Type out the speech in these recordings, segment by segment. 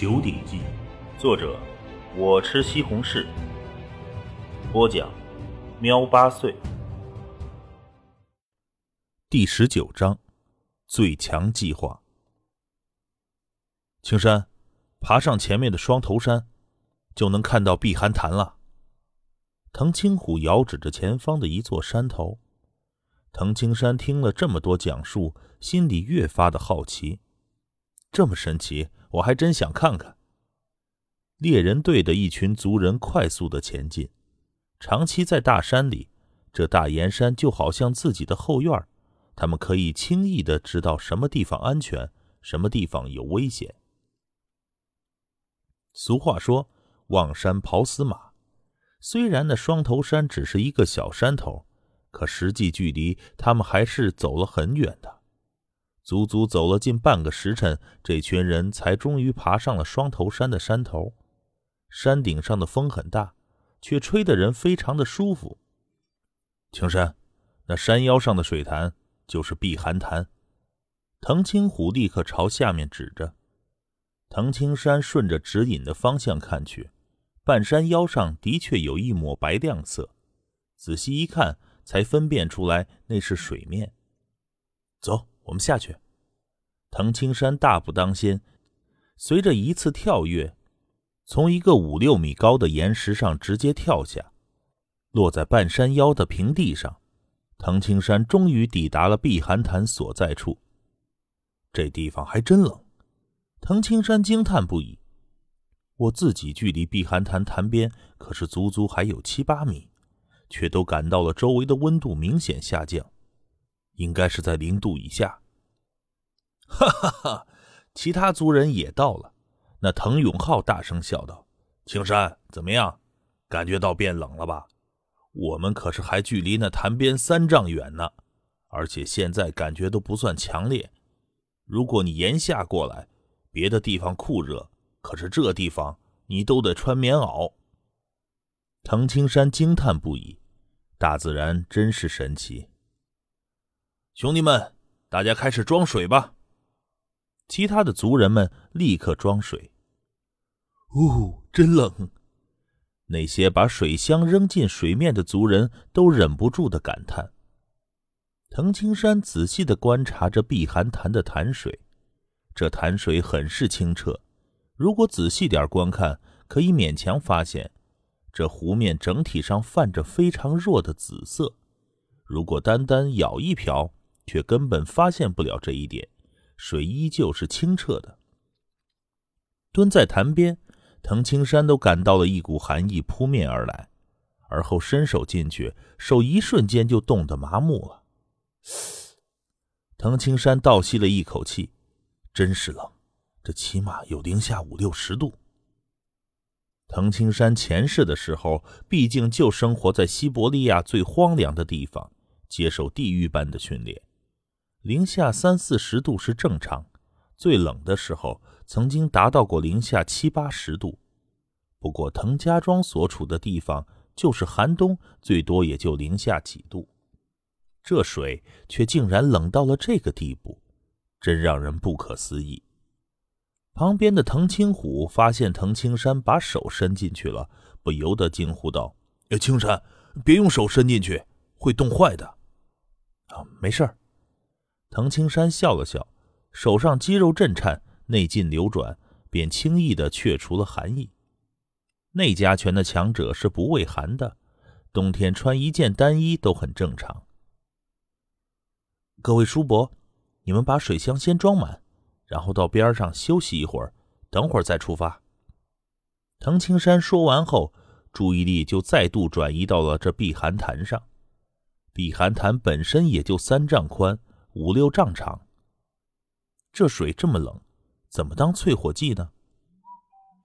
九鼎记》，作者我吃西红柿，播讲喵八岁。第十九章：最强计划。青山，爬上前面的双头山，就能看到碧寒潭了。藤青虎遥指着前方的一座山头。藤青山听了这么多讲述，心里越发的好奇。这么神奇，我还真想看看。猎人队的一群族人快速的前进，长期在大山里，这大岩山就好像自己的后院，他们可以轻易的知道什么地方安全，什么地方有危险。俗话说：“望山跑死马。”虽然那双头山只是一个小山头。可实际距离，他们还是走了很远的，足足走了近半个时辰，这群人才终于爬上了双头山的山头。山顶上的风很大，却吹得人非常的舒服。青山，那山腰上的水潭就是碧寒潭。藤青虎立刻朝下面指着。藤青山顺着指引的方向看去，半山腰上的确有一抹白亮色，仔细一看。才分辨出来那是水面。走，我们下去。藤青山大步当先，随着一次跳跃，从一个五六米高的岩石上直接跳下，落在半山腰的平地上。藤青山终于抵达了碧寒潭所在处。这地方还真冷。藤青山惊叹不已。我自己距离碧寒潭潭边可是足足还有七八米。却都感到了周围的温度明显下降，应该是在零度以下。哈哈哈！其他族人也到了。那滕永浩大声笑道：“青山，怎么样？感觉到变冷了吧？我们可是还距离那潭边三丈远呢，而且现在感觉都不算强烈。如果你炎夏过来，别的地方酷热，可是这地方你都得穿棉袄。”藤青山惊叹不已，大自然真是神奇。兄弟们，大家开始装水吧！其他的族人们立刻装水。呜，真冷！那些把水箱扔进水面的族人都忍不住的感叹。藤青山仔细的观察着碧寒潭的潭水，这潭水很是清澈。如果仔细点观看，可以勉强发现。这湖面整体上泛着非常弱的紫色，如果单单舀一瓢，却根本发现不了这一点。水依旧是清澈的。蹲在潭边，藤青山都感到了一股寒意扑面而来，而后伸手进去，手一瞬间就冻得麻木了。藤青山倒吸了一口气，真是冷，这起码有零下五六十度。藤青山前世的时候，毕竟就生活在西伯利亚最荒凉的地方，接受地狱般的训练。零下三四十度是正常，最冷的时候曾经达到过零下七八十度。不过滕家庄所处的地方就是寒冬，最多也就零下几度，这水却竟然冷到了这个地步，真让人不可思议。旁边的滕青虎发现滕青山把手伸进去了，不由得惊呼道：“哎，青山，别用手伸进去，会冻坏的。”啊，没事儿。藤青山笑了笑，手上肌肉震颤，内劲流转，便轻易的去除了寒意。内家拳的强者是不畏寒的，冬天穿一件单衣都很正常。各位叔伯，你们把水箱先装满。然后到边上休息一会儿，等会儿再出发。藤青山说完后，注意力就再度转移到了这避寒潭上。避寒潭本身也就三丈宽，五六丈长。这水这么冷，怎么当淬火剂呢？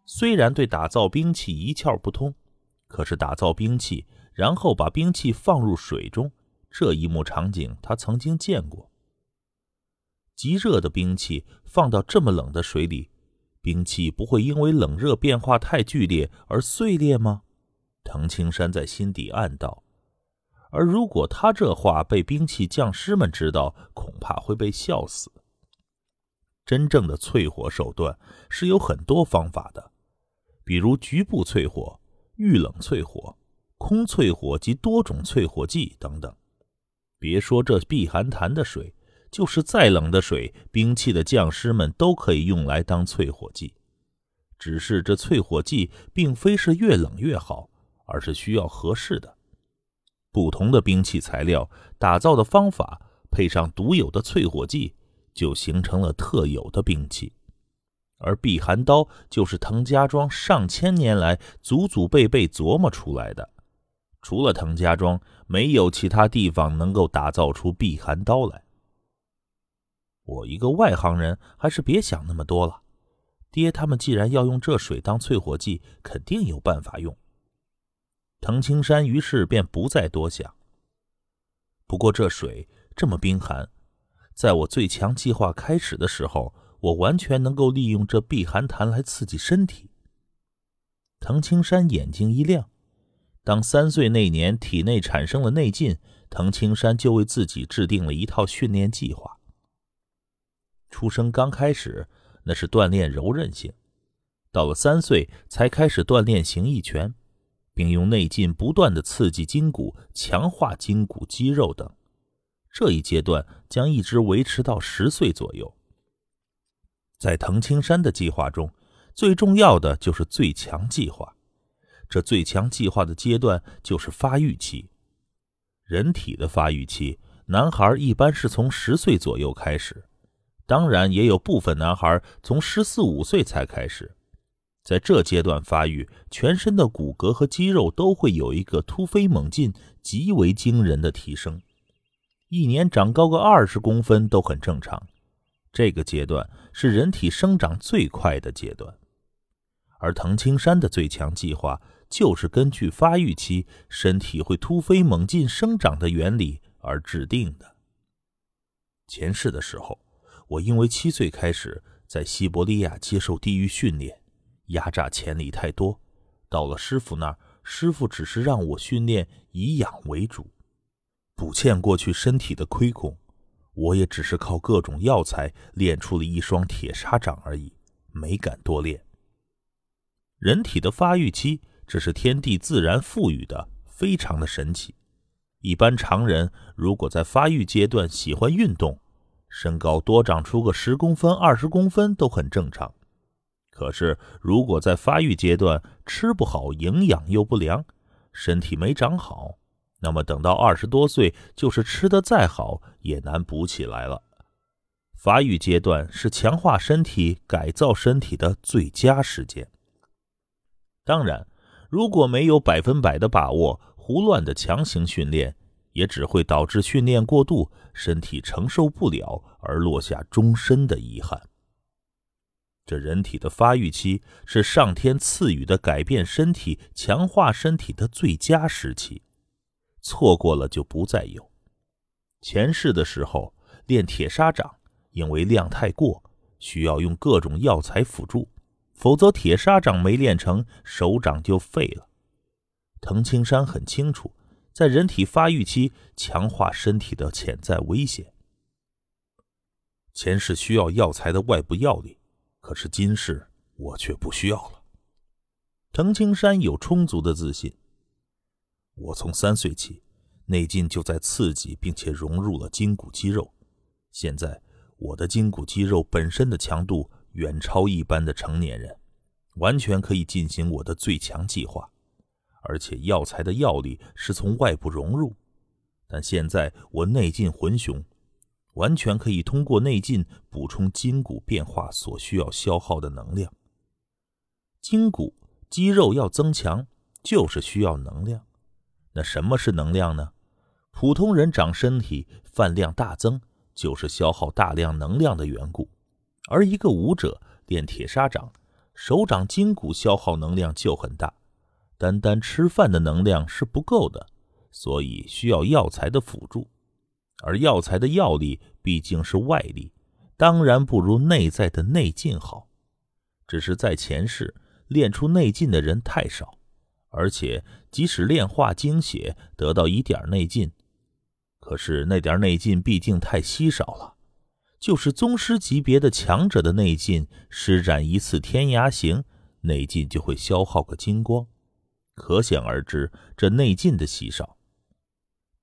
虽然对打造兵器一窍不通，可是打造兵器，然后把兵器放入水中，这一幕场景他曾经见过。极热的兵器放到这么冷的水里，兵器不会因为冷热变化太剧烈而碎裂吗？藤青山在心底暗道。而如果他这话被兵器匠师们知道，恐怕会被笑死。真正的淬火手段是有很多方法的，比如局部淬火、遇冷淬火、空淬火及多种淬火剂等等。别说这避寒潭的水，就是再冷的水，兵器的匠师们都可以用来当淬火剂。只是这淬火剂并非是越冷越好，而是需要合适的。不同的兵器材料打造的方法，配上独有的淬火剂。就形成了特有的兵器，而避寒刀就是滕家庄上千年来祖祖辈辈琢磨出来的。除了滕家庄，没有其他地方能够打造出避寒刀来。我一个外行人，还是别想那么多了。爹他们既然要用这水当淬火剂，肯定有办法用。滕青山于是便不再多想。不过这水这么冰寒。在我最强计划开始的时候，我完全能够利用这避寒潭来刺激身体。滕青山眼睛一亮，当三岁那年体内产生了内劲，滕青山就为自己制定了一套训练计划。出生刚开始，那是锻炼柔韧性；到了三岁，才开始锻炼形意拳，并用内劲不断的刺激筋骨，强化筋骨肌肉等。这一阶段将一直维持到十岁左右。在滕青山的计划中，最重要的就是最强计划。这最强计划的阶段就是发育期。人体的发育期，男孩一般是从十岁左右开始，当然也有部分男孩从十四五岁才开始。在这阶段发育，全身的骨骼和肌肉都会有一个突飞猛进、极为惊人的提升。一年长高个二十公分都很正常，这个阶段是人体生长最快的阶段，而藤青山的最强计划就是根据发育期身体会突飞猛进生长的原理而制定的。前世的时候，我因为七岁开始在西伯利亚接受地狱训练，压榨潜力太多，到了师傅那儿，师傅只是让我训练以养为主。补欠过去身体的亏空，我也只是靠各种药材练出了一双铁砂掌而已，没敢多练。人体的发育期，这是天地自然赋予的，非常的神奇。一般常人如果在发育阶段喜欢运动，身高多长出个十公分、二十公分都很正常。可是如果在发育阶段吃不好，营养又不良，身体没长好。那么等到二十多岁，就是吃的再好，也难补起来了。发育阶段是强化身体、改造身体的最佳时间。当然，如果没有百分百的把握，胡乱的强行训练，也只会导致训练过度，身体承受不了，而落下终身的遗憾。这人体的发育期是上天赐予的改变身体、强化身体的最佳时期。错过了就不再有。前世的时候练铁砂掌，因为量太过，需要用各种药材辅助，否则铁砂掌没练成，手掌就废了。藤青山很清楚，在人体发育期强化身体的潜在危险。前世需要药材的外部药力，可是今世我却不需要了。程青山有充足的自信。我从三岁起，内劲就在刺激，并且融入了筋骨肌肉。现在，我的筋骨肌肉本身的强度远超一般的成年人，完全可以进行我的最强计划。而且，药材的药力是从外部融入，但现在我内劲浑雄，完全可以通过内劲补充筋骨变化所需要消耗的能量。筋骨肌肉要增强，就是需要能量。那什么是能量呢？普通人长身体饭量大增，就是消耗大量能量的缘故。而一个武者练铁砂掌，手掌筋骨消耗能量就很大，单单吃饭的能量是不够的，所以需要药材的辅助。而药材的药力毕竟是外力，当然不如内在的内劲好。只是在前世练出内劲的人太少。而且，即使炼化精血得到一点内劲，可是那点内劲毕竟太稀少了，就是宗师级别的强者的内劲，施展一次天涯行，内劲就会消耗个精光，可想而知这内劲的稀少。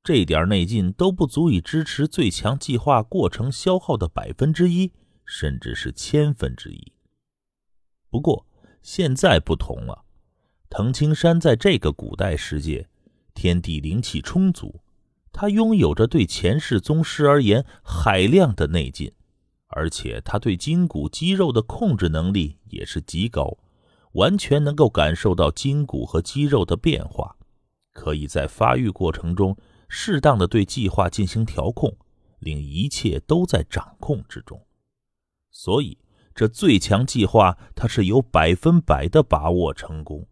这点内劲都不足以支持最强计划过程消耗的百分之一，甚至是千分之一。不过现在不同了，藤青山在这个古代世界，天地灵气充足，他拥有着对前世宗师而言海量的内劲，而且他对筋骨肌肉的控制能力也是极高，完全能够感受到筋骨和肌肉的变化，可以在发育过程中。适当的对计划进行调控，令一切都在掌控之中。所以，这最强计划，他是有百分百的把握成功。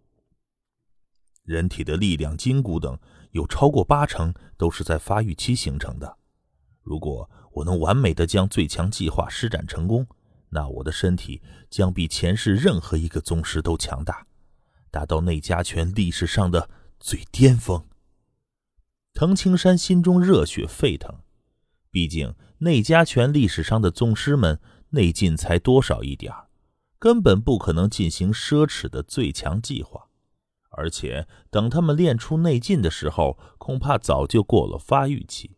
人体的力量、筋骨等，有超过八成都是在发育期形成的。如果我能完美的将最强计划施展成功，那我的身体将比前世任何一个宗师都强大，达到内家拳历史上的最巅峰。藤青山心中热血沸腾，毕竟内家拳历史上的宗师们内劲才多少一点根本不可能进行奢侈的最强计划。而且等他们练出内劲的时候，恐怕早就过了发育期。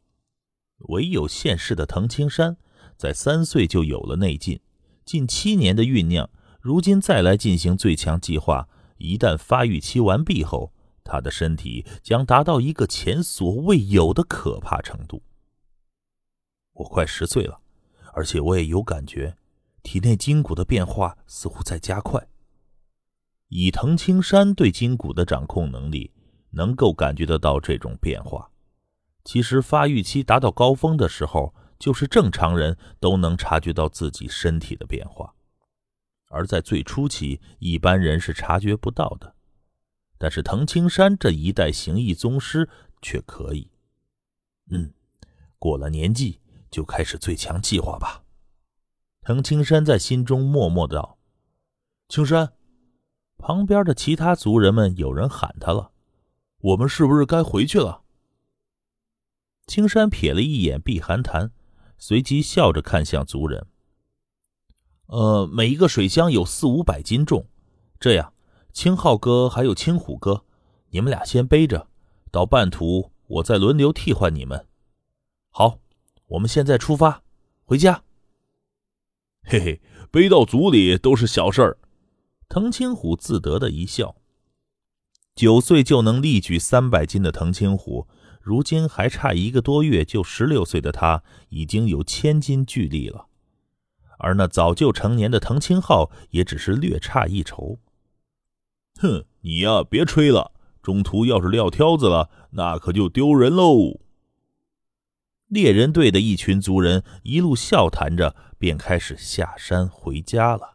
唯有现世的藤青山，在三岁就有了内劲，近七年的酝酿，如今再来进行最强计划，一旦发育期完毕后。他的身体将达到一个前所未有的可怕程度。我快十岁了，而且我也有感觉，体内筋骨的变化似乎在加快。以藤青山对筋骨的掌控能力，能够感觉得到这种变化。其实发育期达到高峰的时候，就是正常人都能察觉到自己身体的变化，而在最初期，一般人是察觉不到的。但是藤青山这一代行义宗师却可以。嗯，过了年纪就开始最强计划吧。藤青山在心中默默的道：“青山。”旁边的其他族人们有人喊他了：“我们是不是该回去了？”青山瞥了一眼碧寒潭，随即笑着看向族人：“呃，每一个水箱有四五百斤重，这样。”青浩哥还有青虎哥，你们俩先背着，到半途我再轮流替换你们。好，我们现在出发，回家。嘿嘿，背到组里都是小事儿。藤青虎自得的一笑。九岁就能力举三百斤的藤青虎，如今还差一个多月就十六岁的他，已经有千斤巨力了。而那早就成年的藤青浩，也只是略差一筹。哼你呀别吹了中途要是撂挑子了那可就丢人喽。猎人队的一群族人一路笑谈着便开始下山回家了。